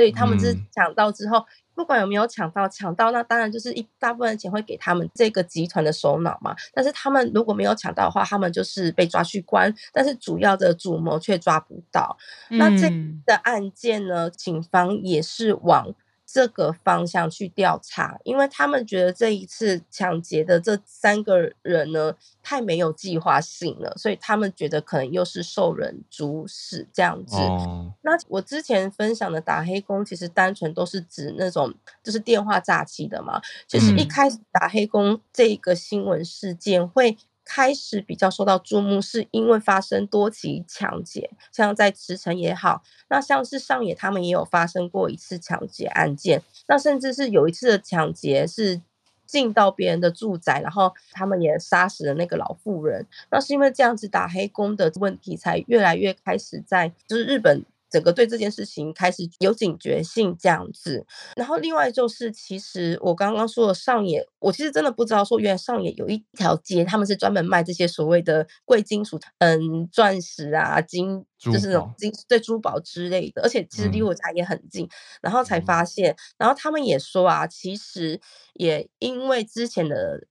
所以他们是抢到之后，嗯、不管有没有抢到，抢到那当然就是一大部分钱会给他们这个集团的首脑嘛。但是他们如果没有抢到的话，他们就是被抓去关，但是主要的主谋却抓不到。嗯、那这个案件呢，警方也是往。这个方向去调查，因为他们觉得这一次抢劫的这三个人呢，太没有计划性了，所以他们觉得可能又是受人主使这样子。哦、那我之前分享的打黑工，其实单纯都是指那种就是电话诈欺的嘛。就是一开始打黑工这个新闻事件会。开始比较受到注目，是因为发生多起抢劫，像在池城也好，那像是上野他们也有发生过一次抢劫案件，那甚至是有一次的抢劫是进到别人的住宅，然后他们也杀死了那个老妇人，那是因为这样子打黑工的问题才越来越开始在就是日本整个对这件事情开始有警觉性这样子。然后另外就是，其实我刚刚说的上野，我其实真的不知道说原来上野有一条街，他们是专门卖这些所谓的贵金属，嗯，钻石啊、金，就是那种金对珠宝之类的。而且其实离我家也很近，嗯、然后才发现，然后他们也说啊，其实也因为之前的。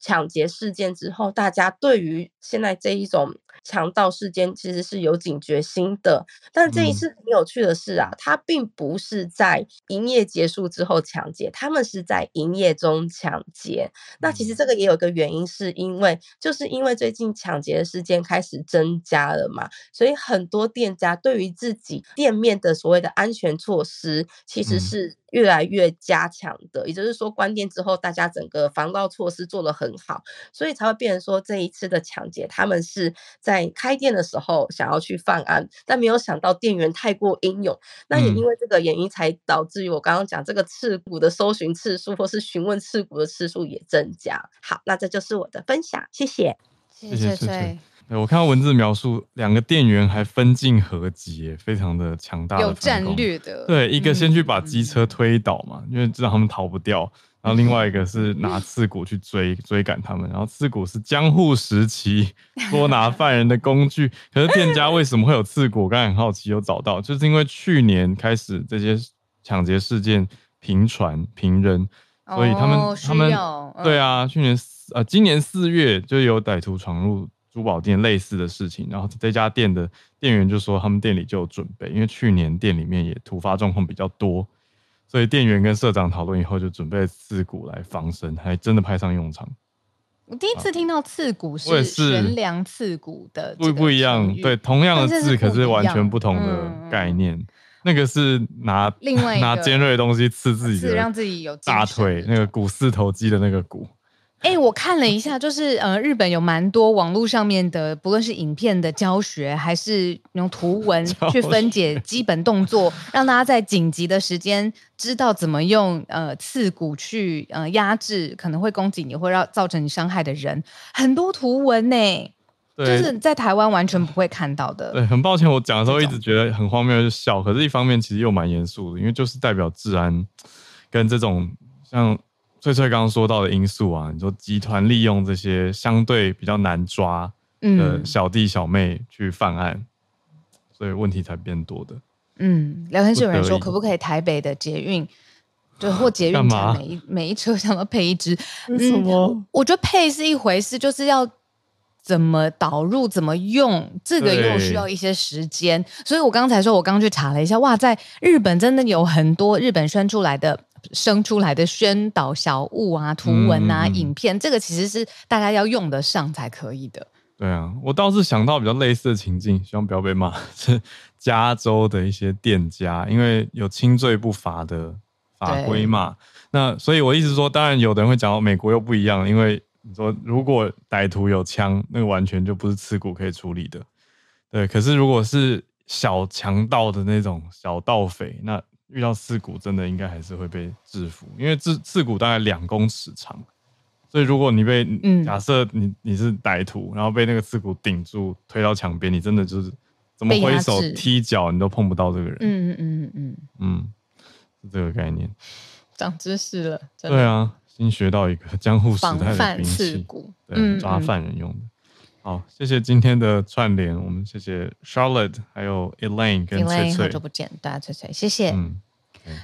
抢劫事件之后，大家对于现在这一种强盗事件其实是有警觉心的。但这一次很有趣的是啊，他并不是在营业结束之后抢劫，他们是在营业中抢劫。那其实这个也有一个原因，是因为就是因为最近抢劫的事件开始增加了嘛，所以很多店家对于自己店面的所谓的安全措施其实是。越来越加强的，也就是说，关店之后，大家整个防盗措施做得很好，所以才会变成说，这一次的抢劫，他们是在开店的时候想要去犯案，但没有想到店员太过英勇，那也因为这个原因，才导致于我刚刚讲这个刺骨的搜寻次数，或是询问刺骨的次数也增加。好，那这就是我的分享，谢谢，谢谢翠翠。我看到文字描述，两个店员还分进合击，非常的强大，有战略的。对，一个先去把机车推倒嘛，嗯、因为知道他们逃不掉。然后另外一个是 拿刺骨去追追赶他们。然后刺骨是江户时期 捉拿犯人的工具。可是店家为什么会有刺骨？我刚才很好奇，有找到，就是因为去年开始这些抢劫事件频传频仍，所以他们、哦、他们、嗯、对啊，去年四呃今年四月就有歹徒闯入。珠宝店类似的事情，然后这家店的店员就说，他们店里就有准备，因为去年店里面也突发状况比较多，所以店员跟社长讨论以后，就准备刺骨来防身，还真的派上用场。我第一次听到刺骨是悬梁刺骨的，不不一样，对，同样的字，可是完全不同的概念。嗯、那个是拿另外 拿尖锐的东西刺自己的，让自己有大腿那个股四头肌的那个骨。哎、欸，我看了一下，就是呃，日本有蛮多网络上面的，不论是影片的教学，还是用图文去分解基本动作，让大家在紧急的时间知道怎么用呃刺骨去呃压制可能会攻击你或让造成你伤害的人，很多图文呢，就是在台湾完全不会看到的。对，很抱歉，我讲的时候一直觉得很荒谬，就笑。可是，一方面其实又蛮严肃的，因为就是代表治安跟这种像。翠翠刚刚说到的因素啊，你说集团利用这些相对比较难抓的小弟小妹去犯案，嗯、所以问题才变多的。嗯，聊天室有人说，可不可以台北的捷运，就或捷运站每一每一车厢都配一只？为什么、嗯？我觉得配是一回事，就是要怎么导入、怎么用，这个又需要一些时间。所以我刚才说，我刚刚去查了一下，哇，在日本真的有很多日本生出来的。生出来的宣导小物啊、图文啊、嗯、影片，这个其实是大家要用得上才可以的。对啊，我倒是想到比较类似的情境，希望不要被骂。是加州的一些店家，因为有轻罪不罚的法规嘛。那所以我意思说，当然有的人会讲到美国又不一样，因为你说如果歹徒有枪，那个完全就不是刺骨可以处理的。对，可是如果是小强盗的那种小盗匪，那遇到刺骨，真的应该还是会被制服，因为刺刺骨大概两公尺长，所以如果你被、嗯、假设你你是歹徒，然后被那个刺骨顶住推到墙边，你真的就是怎么挥手踢脚，你都碰不到这个人。嗯嗯嗯嗯嗯，是这个概念。长知识了，对啊，新学到一个江户时代的兵器，刺骨对，嗯、抓犯人用的。好，谢谢今天的串联，我们谢谢 Charlotte，还有 Elaine 跟翠翠，好久不见，大家翠翠，谢谢。嗯，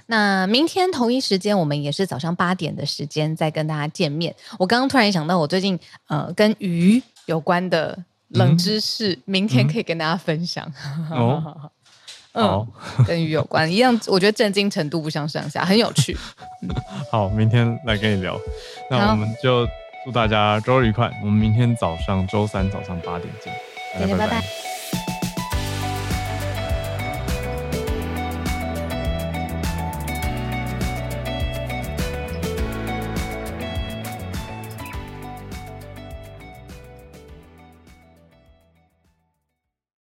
那明天同一时间，我们也是早上八点的时间再跟大家见面。我刚刚突然想到，我最近呃跟鱼有关的冷知识，嗯、明天可以跟大家分享。哦，嗯，跟鱼有关一样，我觉得震惊程度不相上下，很有趣。好，明天来跟你聊，那我们就。祝大家周日愉快！我们明天早上周三早上八点见，大家拜拜。